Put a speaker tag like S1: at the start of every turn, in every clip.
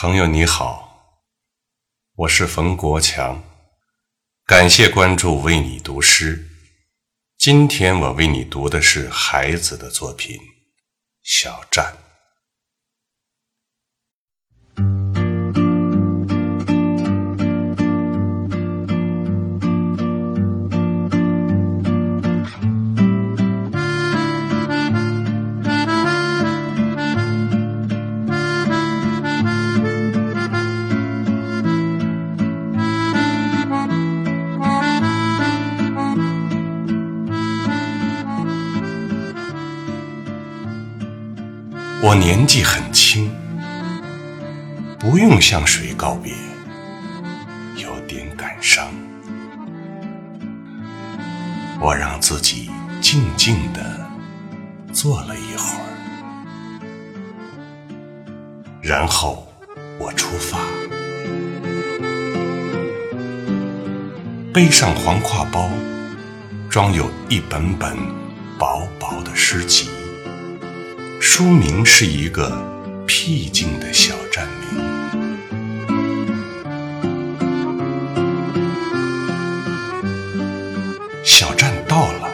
S1: 朋友你好，我是冯国强，感谢关注，为你读诗。今天我为你读的是孩子的作品《小站》。我年纪很轻，不用向谁告别，有点感伤。我让自己静静地坐了一会儿，然后我出发，背上黄挎包，装有一本本薄薄的诗集。书名是一个僻静的小站名。小站到了，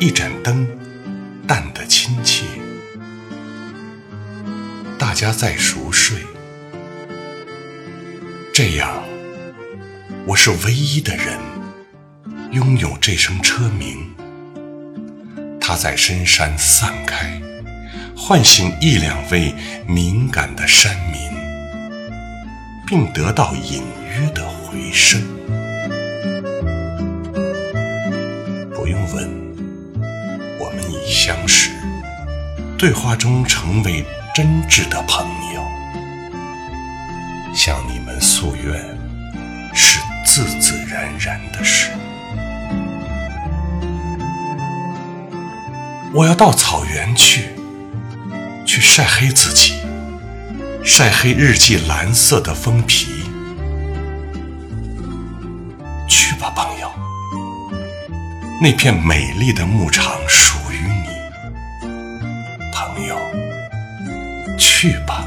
S1: 一盏灯，淡得亲切。大家在熟睡，这样，我是唯一的人，拥有这声车鸣。在深山散开，唤醒一两位敏感的山民，并得到隐约的回声。不用问，我们已相识，对话中成为真挚的朋友。向你们诉愿，是自自然然的事。我要到草原去，去晒黑自己，晒黑日记蓝色的封皮。去吧，朋友，那片美丽的牧场属于你。朋友，去吧。